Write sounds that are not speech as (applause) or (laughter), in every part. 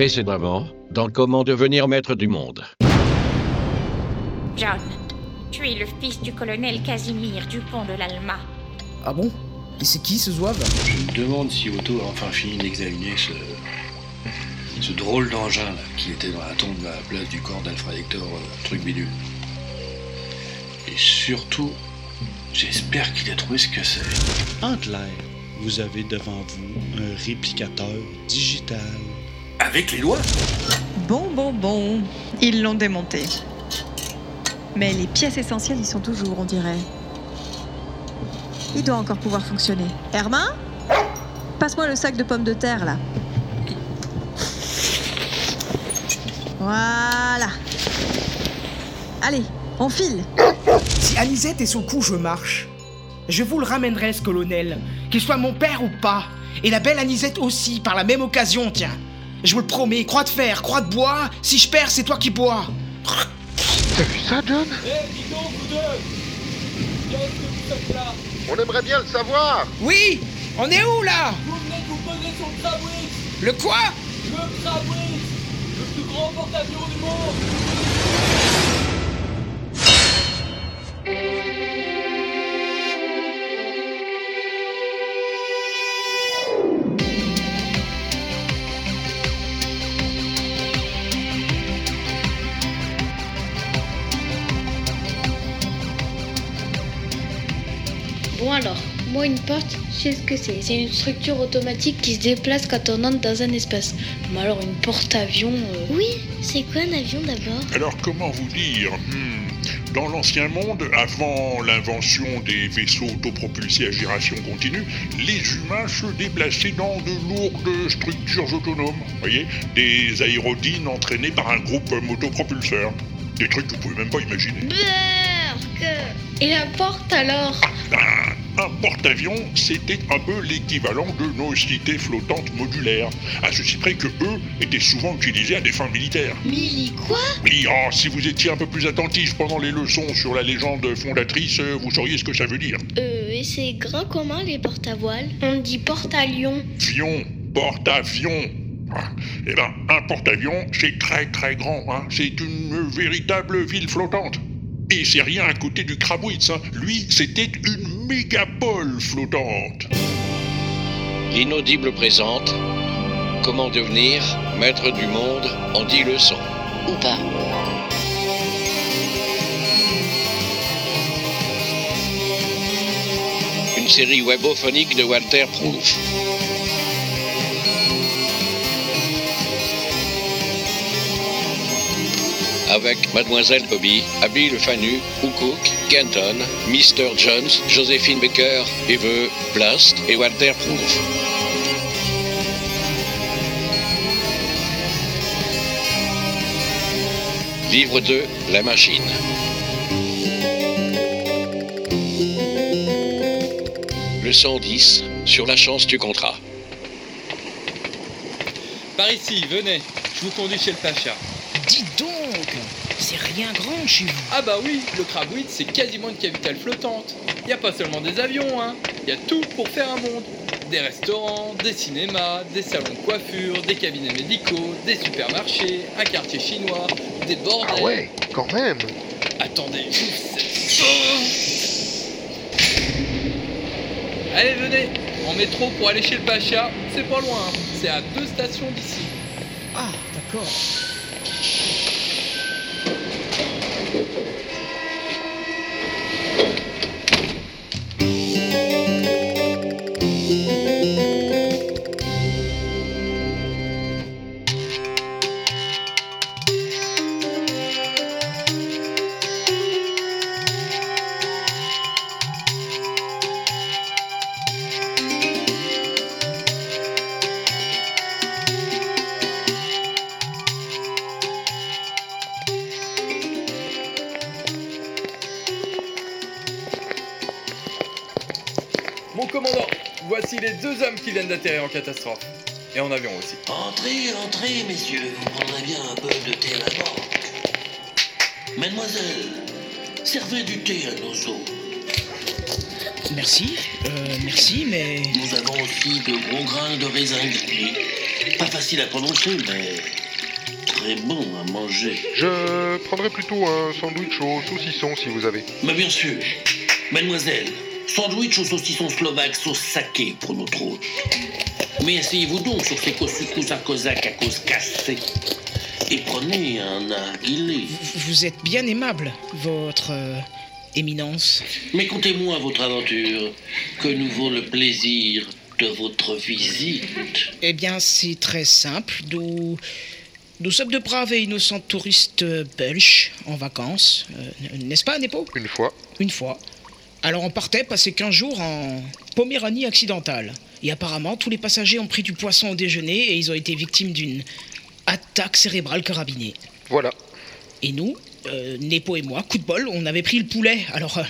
Précédemment, dans Comment devenir maître du monde. John, tu es le fils du colonel Casimir Dupont de l'Alma. Ah bon? Et c'est qui ce zouave? Je me demande si Otto a enfin fini d'examiner ce. ce drôle d'engin là, qui était dans la tombe à la place du corps d'Alfred Hector, euh, truc bidule. Et surtout, j'espère qu'il a trouvé ce que c'est. Antler, vous avez devant vous un réplicateur digital. Avec les doigts Bon, bon, bon. Ils l'ont démonté. Mais les pièces essentielles y sont toujours, on dirait. Il doit encore pouvoir fonctionner. Hermin Passe-moi le sac de pommes de terre, là. Voilà. Allez, on file. Si Anisette est son coup, je marche. Je vous le ramènerai, ce colonel, qu'il soit mon père ou pas. Et la belle Anisette aussi, par la même occasion, tiens. Je vous le promets, croix de fer, croix de bois, si je perds, c'est toi qui bois. T'as vu ça, John Eh, dis donc, vous deux. Qu'est-ce que vous faites là On aimerait bien le savoir. Oui On est où, là Vous venez de vous poser sur le Crabwitz. Le quoi Le Crabwitz. Le plus grand porte-avions du monde moi une porte, je sais ce que c'est? C'est une structure automatique qui se déplace quand on entre dans un espace. Mais alors une porte-avions... euh, Oui, c'est quoi un avion d'abord? Alors comment vous dire? Hmm, Dans l'ancien monde, avant l'invention des vaisseaux autopropulsés à giration continue, les humains se déplaçaient dans de lourdes structures autonomes. Voyez? Des aérodynes entraînés par un groupe motopropulseur. Des trucs que vous pouvez même pas imaginer. Burk Et la porte alors? Ben, un porte-avions, c'était un peu l'équivalent de nos cités flottantes modulaires, à ceci près que eux étaient souvent utilisés à des fins militaires. Milly quoi Oui, oh, si vous étiez un peu plus attentif pendant les leçons sur la légende fondatrice, euh, vous sauriez ce que ça veut dire. Euh, et c'est grand comment les porte à voile On dit porte à lion. Vion, porte-avions. Ah, Eh ben, un porte-avions, c'est très très grand, hein. C'est une véritable ville flottante. Et c'est rien à côté du Krabwitz, hein. Lui, c'était une mégapole flottante. L'inaudible présente Comment devenir maître du monde en 10 leçons. Ou pas. Une série webophonique de Walter Proof. Avec Mademoiselle Bobby, Abby Le Fanu, Hook, Kenton, Mr. Jones, Joséphine Baker, Eve Blast et Walter Proof. Livre 2, La machine. Leçon 10, sur la chance du contrat. Par ici, venez. Je vous conduis chez le Pacha. Dis donc C'est rien grand chez vous. Ah bah oui, le Crabwitz, c'est quasiment une capitale flottante. Y a pas seulement des avions, hein. Y a tout pour faire un monde. Des restaurants, des cinémas, des salons de coiffure, des cabinets médicaux, des supermarchés, un quartier chinois, des bordels. Ah ouais, quand même Attendez, c'est- Allez, venez En métro pour aller chez le Pacha, c'est pas loin, hein. c'est à deux stations d'ici. Ah, d'accord. En catastrophe. Et en avion aussi. Entrez, entrez, messieurs, vous prendrez bien un peu de thé à la banque. Mademoiselle, servez du thé à nos hôtes. Merci, euh, merci, mais... Nous avons aussi de gros grains de raisin grillés. Pas facile à prononcer, mais très bon à manger. Je prendrais plutôt un sandwich au saucisson si vous avez. Mais bien sûr, mademoiselle, sandwich au saucisson slovaque sauce saké pour notre hôte. Mais asseyez-vous donc sur ces couscous à cosaque à cause cassée. Et prenez un narguilé. Vous êtes bien aimable, votre euh, éminence. Mais contez-moi votre aventure. Que nous vaut le plaisir de votre visite Eh bien, c'est très simple. Nous, nous sommes de braves et innocents touristes belges en vacances. Euh, N'est-ce pas, Nepo? Une fois. Une fois. Alors on partait passer 15 jours en Poméranie occidentale. Et apparemment, tous les passagers ont pris du poisson au déjeuner et ils ont été victimes d'une attaque cérébrale carabinée. Voilà. Et nous, euh, Nepo et moi, coup de bol, on avait pris le poulet. Alors, euh,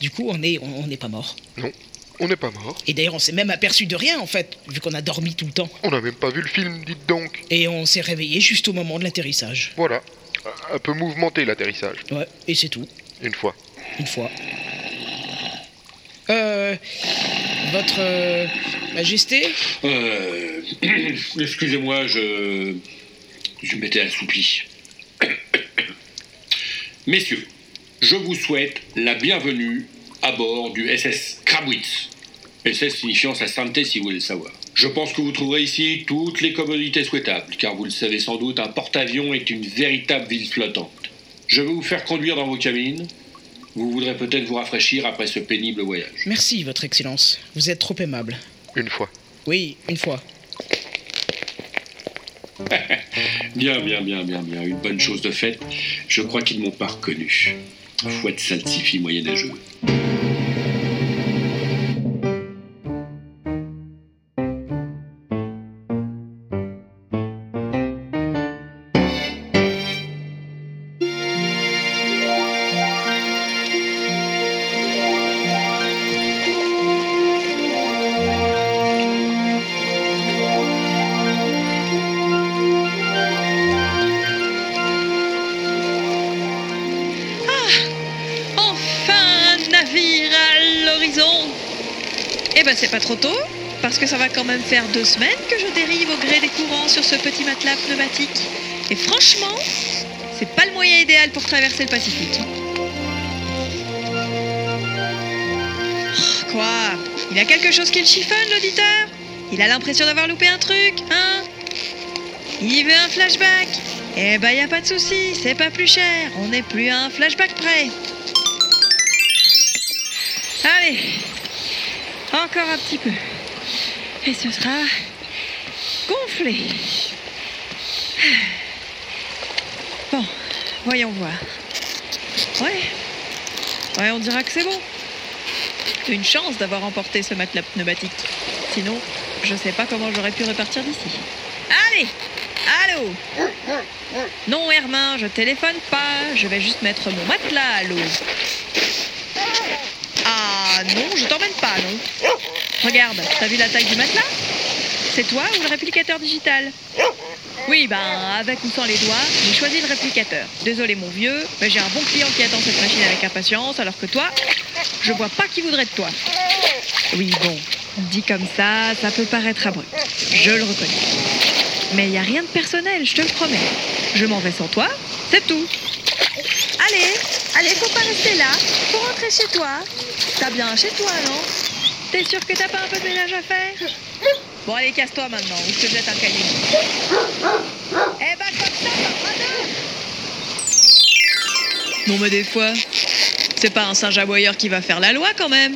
du coup, on n'est on, pas mort. Non, on n'est pas mort. Et d'ailleurs, on s'est même aperçu de rien, en fait, vu qu'on a dormi tout le temps. On n'a même pas vu le film, dites donc. Et on s'est réveillé juste au moment de l'atterrissage. Voilà. Un peu mouvementé l'atterrissage. Ouais, et c'est tout. Une fois. Une fois. Votre euh, Majesté Euh, (clears throat) Excusez-moi, je. Je m'étais assoupli. (coughs) Messieurs, je vous souhaite la bienvenue à bord du SS Krabwitz. SS signifiant sa sainteté si vous voulez le savoir. Je pense que vous trouverez ici toutes les commodités souhaitables, car vous le savez sans doute, un porte-avions est une véritable ville flottante. Je vais vous faire conduire dans vos cabines. Vous voudrez peut-être vous rafraîchir après ce pénible voyage. Merci, Votre Excellence. Vous êtes trop aimable. Une fois. Oui, une fois. (laughs) Bien, bien, bien, bien, bien. Une bonne chose de faite. Je crois qu'ils m'ont pas reconnu. Fouette saltifie moyenâgeux. Ben c'est pas trop tôt, parce que ça va quand même faire deux semaines que je dérive au gré des courants sur ce petit matelas pneumatique. Et franchement, c'est pas le moyen idéal pour traverser le Pacifique. Oh, Quoi? Il a quelque chose qui le chiffonne, l'auditeur? Il a l'impression d'avoir loupé un truc, hein? Il veut un flashback? Eh ben y a pas de souci, c'est pas plus cher, on n'est plus à un flashback près. Allez, encore un petit peu. Et ce sera gonflé. Bon, voyons voir. Ouais, ouais, on dira que c'est bon. Une chance d'avoir emporté ce matelas pneumatique. Sinon, je sais pas comment j'aurais pu repartir d'ici. Allez, allô? Non, Hermin, je téléphone pas. Je vais juste mettre mon matelas à l'eau. Ah non, je t'emmène pas, non. Regarde, t'as vu la taille du matelas? C'est toi ou le réplicateur digital? Oui, ben, avec ou sans les doigts, j'ai choisi le réplicateur. Désolé, mon vieux, mais j'ai un bon client qui attend cette machine avec impatience, alors que toi, je vois pas qui voudrait de toi. Oui, bon, dit comme ça, ça peut paraître abrupt. Je le reconnais. Mais il y a rien de personnel, je te le promets. Je m'en vais sans toi, c'est tout. Allez, allez, faut pas rester là. Faut rentrer chez toi. T'as bien chez toi, non? T'es sûr que t'as pas un peu de ménage à faire? Bon, allez, casse-toi maintenant, ou je te jette un cahier. Eh ben, comme ça. Non, mais des fois, c'est pas un singe aboyeur qui va faire la loi quand même.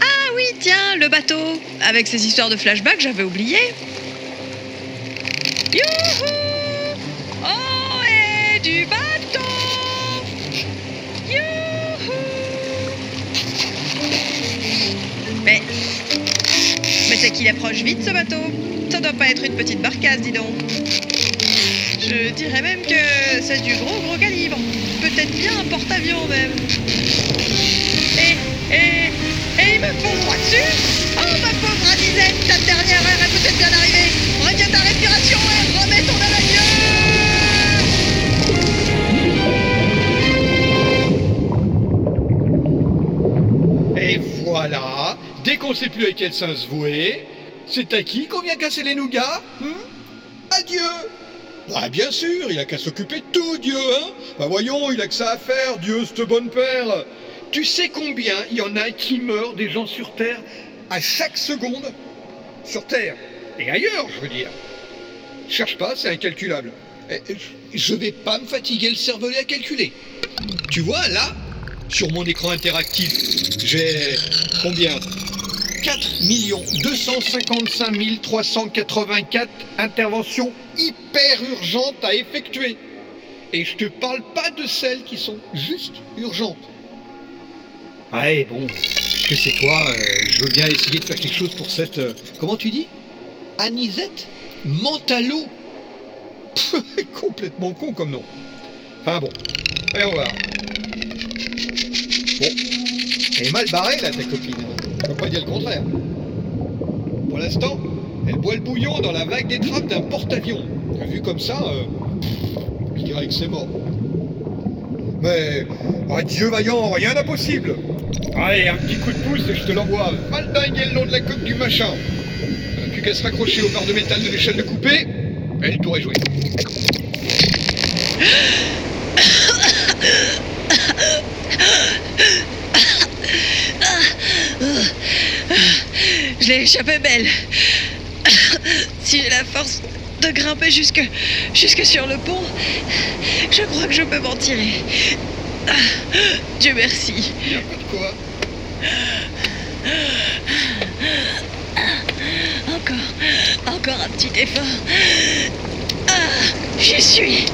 Ah oui, tiens, le bateau. Avec ces histoires de flashback, j'avais oublié. Qu'il approche vite ce bateau. Ça doit pas être une petite barcasse, dis donc. Je dirais même que c'est du gros gros calibre. Peut-être bien un porte-avions même. Et... Et... Et il me fond droit dessus. Oh ma pauvre Anisette, ta dernière heure est peut-être bien arrivée qu'on sait plus à quel sens se vouer, C'est à qui qu'on vient casser les nougats hum Adieu Bah bien sûr, il a qu'à s'occuper de tout, Dieu, hein. Bah voyons, il a que ça à faire, Dieu, cette bonne père Tu sais combien il y en a qui meurent des gens sur Terre à chaque seconde? Sur Terre et ailleurs, je veux dire. Cherche pas, c'est incalculable. Et Je vais pas me fatiguer le cervelet à calculer. Tu vois, là, sur mon écran interactif, j'ai combien? 4 255 384 interventions hyper urgentes à effectuer. Et je te parle pas de celles qui sont juste urgentes. Ouais, bon, que c'est quoi euh, Je veux bien essayer de faire quelque chose pour cette... euh, comment tu dis? Anisette Mentalo Complètement con comme nom. Enfin bon, allez, on. Bon, elle est mal barrée là ta copine. Je peux pas dire le contraire. Pour l'instant, elle boit le bouillon dans la vague des trappes d'un porte-avions. Vu comme ça, euh, je dirais que c'est mort. Mais, adieu vaillant, rien d'impossible. Allez, un petit coup de pouce et je te l'envoie. Mal dingue le long de la coque du machin. Euh, Plus qu'à se raccrocher au barre de métal de l'échelle de coupé, et le tour est joué. Je l'ai échappé belle. Si j'ai la force de grimper jusque, jusque sur le pont, je crois que je peux m'en tirer. Dieu merci. A pas de quoi. Encore, encore un petit effort. Ah, j'y suis.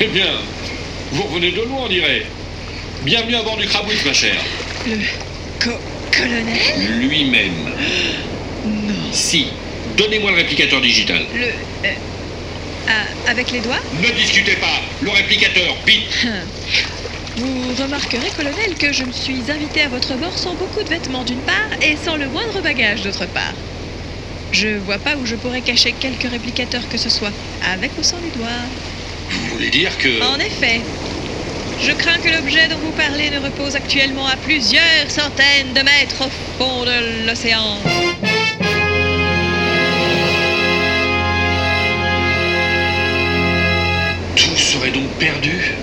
Eh bien, vous revenez de loin, on dirait. Bienvenue à bord du Crabouille, ma chère. Le co- colonel? Lui-même. Non. Si. Donnez-moi le réplicateur digital. Le... euh, ah, avec les doigts? Ne discutez pas. Le réplicateur, vite. Vous remarquerez, colonel, que je me suis invité à votre bord sans beaucoup de vêtements d'une part et sans le moindre bagage d'autre part. Je vois pas où je pourrais cacher quelques réplicateurs que ce soit, avec ou sans les doigts. Vous voulez dire que... En effet, je crains que l'objet dont vous parlez ne repose actuellement à plusieurs centaines de mètres au fond de l'océan. Tout serait donc perdu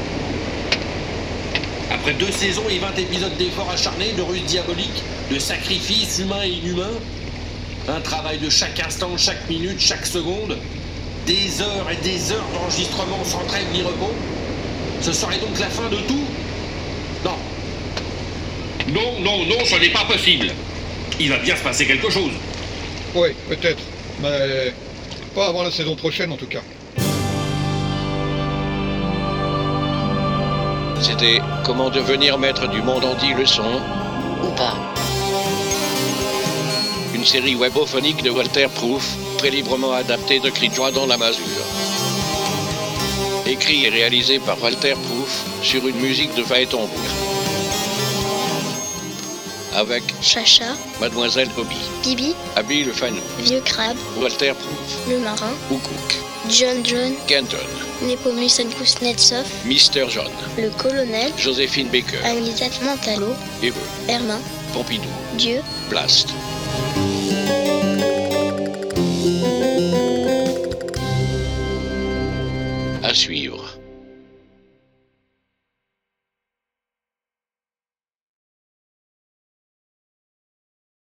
Après deux saisons et 20 épisodes d'efforts acharnés, de ruses diaboliques, de sacrifices humains et inhumains, un travail de chaque instant, chaque minute, chaque seconde, des heures et des heures d'enregistrement sans trêve ni repos, ce serait donc la fin de tout Non. Non, non, non, ce n'est pas possible. Il va bien se passer quelque chose. Oui, peut-être. Mais pas avant la saison prochaine en tout cas. C'était Comment devenir maître du monde en 10 leçons ou pas. Une série webophonique de Walter Proof, très librement adaptée de Cri de joie dans la masure. Écrit et réalisé par Walter Proof sur une musique de Phaéton Avec Chacha, Mademoiselle Bobby, Bibi, Abby le Fanou, Vieux Crabe, Walter Proof, Le Marin, Oukouk, John John, Kenton, Nepomus Kuznetsov, Mr. John, Le Colonel, Joséphine Baker, Anisette Mentalo, Eve, Hermin, Pompidou, Dieu, Blast.